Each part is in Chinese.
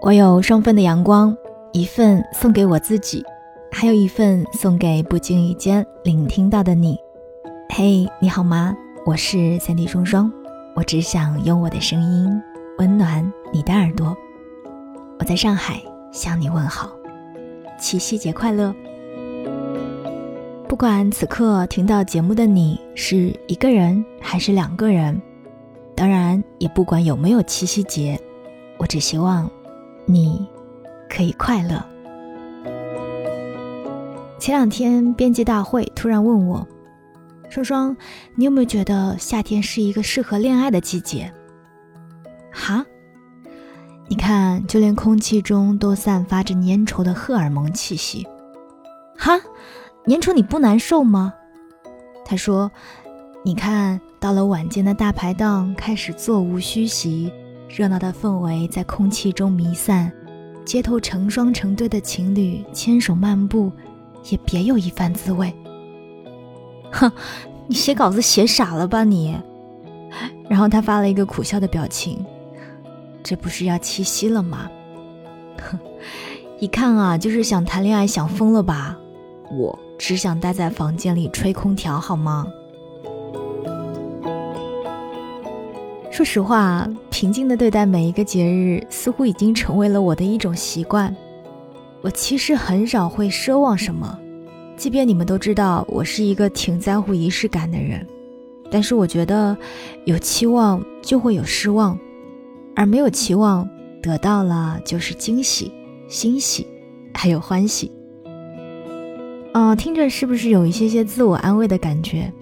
我有双份的阳光，一份送给我自己，还有一份送给不经意间聆听到的你。嘿，你好吗？我是三 D 双双，我只想用我的声音温暖你的耳朵。我在上海向你问好，七夕节快乐！不管此刻听到节目的你是一个人还是两个人，当然也不管有没有七夕节，我只希望你可以快乐。前两天编辑大会突然问我：“双双，你有没有觉得夏天是一个适合恋爱的季节？”哈？你看，就连空气中都散发着粘稠的荷尔蒙气息。哈？粘稠你不难受吗？他说：“你看到了晚间的大排档开始座无虚席，热闹的氛围在空气中弥散，街头成双成对的情侣牵手漫步，也别有一番滋味。”哼，你写稿子写傻了吧你？然后他发了一个苦笑的表情。这不是要七夕了吗？哼，一看啊，就是想谈恋爱想疯了吧？我。只想待在房间里吹空调，好吗？说实话，平静的对待每一个节日，似乎已经成为了我的一种习惯。我其实很少会奢望什么，即便你们都知道我是一个挺在乎仪式感的人，但是我觉得有期望就会有失望，而没有期望得到了就是惊喜、欣喜，还有欢喜。嗯，听着是不是有一些些自我安慰的感觉？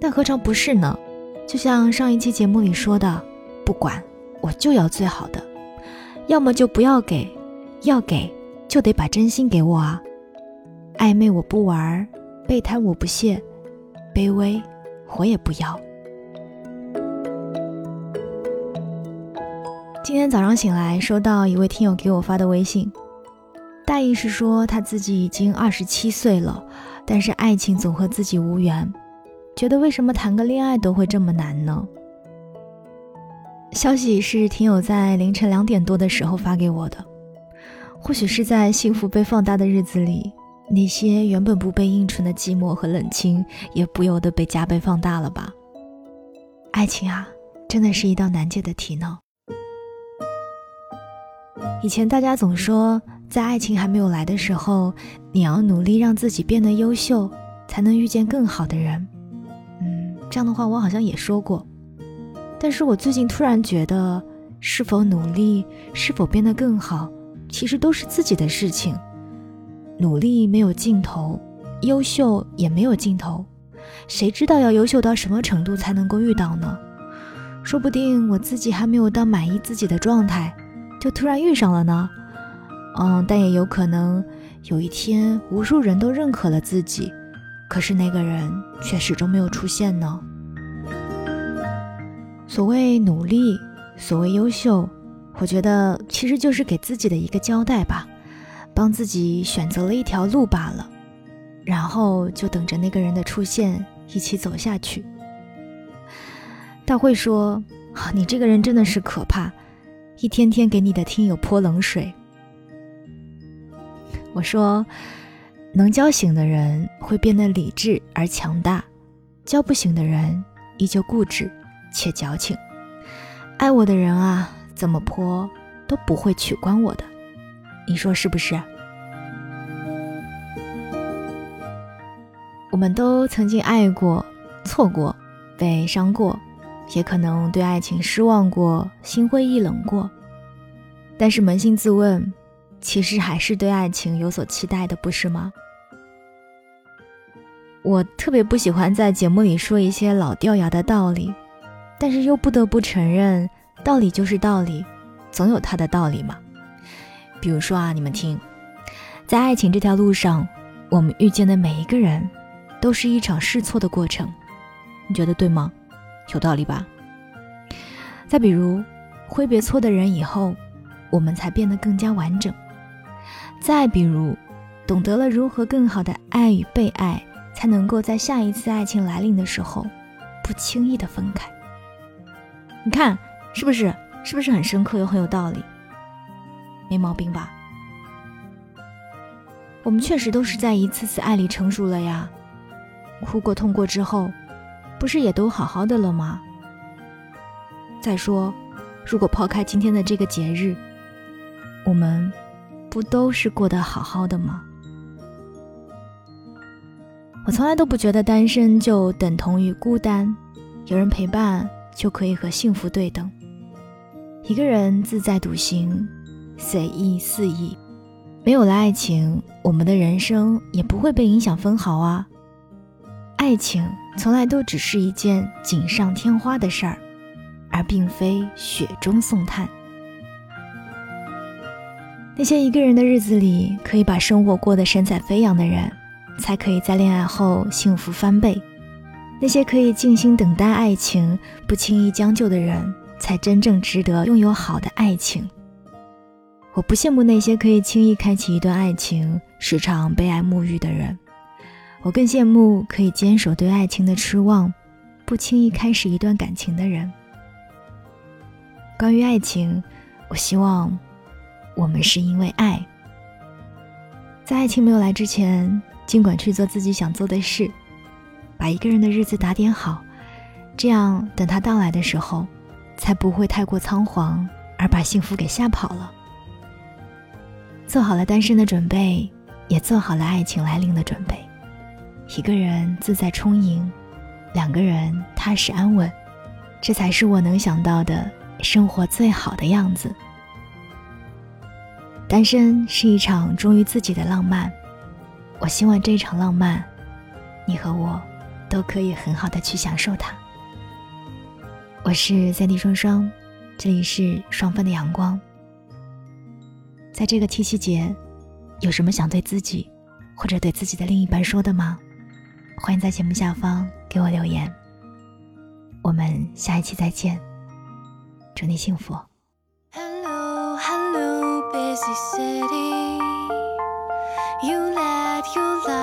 但何尝不是呢？就像上一期节目里说的，不管我就要最好的，要么就不要给，要给就得把真心给我啊！暧昧我不玩，备胎我不屑，卑微我也不要。今天早上醒来，收到一位听友给我发的微信。大意是说他自己已经二十七岁了，但是爱情总和自己无缘，觉得为什么谈个恋爱都会这么难呢？消息是听友在凌晨两点多的时候发给我的，或许是在幸福被放大的日子里，那些原本不被映衬的寂寞和冷清，也不由得被加倍放大了吧？爱情啊，真的是一道难解的题呢。以前大家总说。在爱情还没有来的时候，你要努力让自己变得优秀，才能遇见更好的人。这样的话我好像也说过。但是我最近突然觉得，是否努力，是否变得更好，其实都是自己的事情。努力没有尽头，优秀也没有尽头。谁知道要优秀到什么程度才能够遇到呢？说不定我自己还没有到满意自己的状态，就突然遇上了呢。嗯，但也有可能有一天，无数人都认可了自己，可是那个人却始终没有出现呢。所谓努力，所谓优秀，我觉得其实就是给自己的一个交代吧，帮自己选择了一条路罢了，然后就等着那个人的出现，一起走下去。大会说：“你这个人真的是可怕，一天天给你的听友泼冷水。”我说，能叫醒的人会变得理智而强大，叫不醒的人依旧固执且矫情。爱我的人啊，怎么泼都不会取关我的，你说是不是？我们都曾经爱过、错过、被伤过，也可能对爱情失望过、心灰意冷过，但是扪心自问。其实还是对爱情有所期待的，不是吗？我特别不喜欢在节目里说一些老掉牙的道理，但是又不得不承认，道理就是道理，总有它的道理嘛。比如说啊，你们听，在爱情这条路上，我们遇见的每一个人，都是一场试错的过程，你觉得对吗？有道理吧？再比如，挥别错的人以后，我们才变得更加完整。再比如，懂得了如何更好的爱与被爱，才能够在下一次爱情来临的时候，不轻易的分开。你看，是不是？是不是很深刻又很有道理？没毛病吧？我们确实都是在一次次爱里成熟了呀，哭过痛过之后，不是也都好好的了吗？再说，如果抛开今天的这个节日，我们不都是过得好好的吗？我从来都不觉得单身就等同于孤单，有人陪伴就可以和幸福对等。一个人自在独行，随意肆意，没有了爱情，我们的人生也不会被影响分毫啊。爱情从来都只是一件锦上添花的事儿。而并非雪中送炭。那些一个人的日子里可以把生活过得神采飞扬的人，才可以在恋爱后幸福翻倍；那些可以静心等待爱情、不轻易将就的人，才真正值得拥有好的爱情。我不羡慕那些可以轻易开启一段爱情、时常被爱沐浴的人，我更羡慕可以坚守对爱情的痴望、不轻易开始一段感情的人。关于爱情，我希望我们是因为爱，在爱情没有来之前，尽管去做自己想做的事，把一个人的日子打点好，这样等他到来的时候，才不会太过仓皇，而把幸福给吓跑了。做好了单身的准备，也做好了爱情来临的准备。一个人自在充盈，两个人踏实安稳，这才是我能想到的。生活最好的样子。单身是一场忠于自己的浪漫，我希望这场浪漫，你和我都可以很好的去享受它。我是三 D 双双，这里是双份的阳光。在这个七夕节，有什么想对自己或者对自己的另一半说的吗？欢迎在节目下方给我留言。我们下一期再见。祝你幸福。Busy city. You let your bright.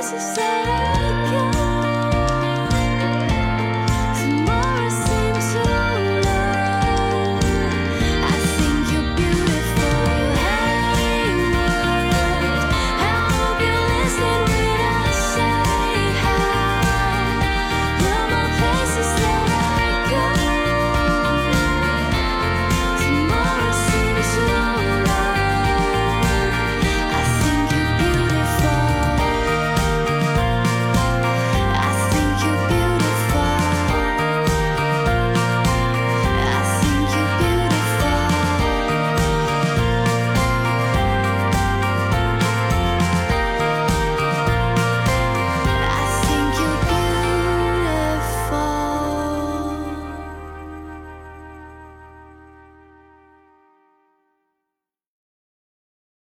necessary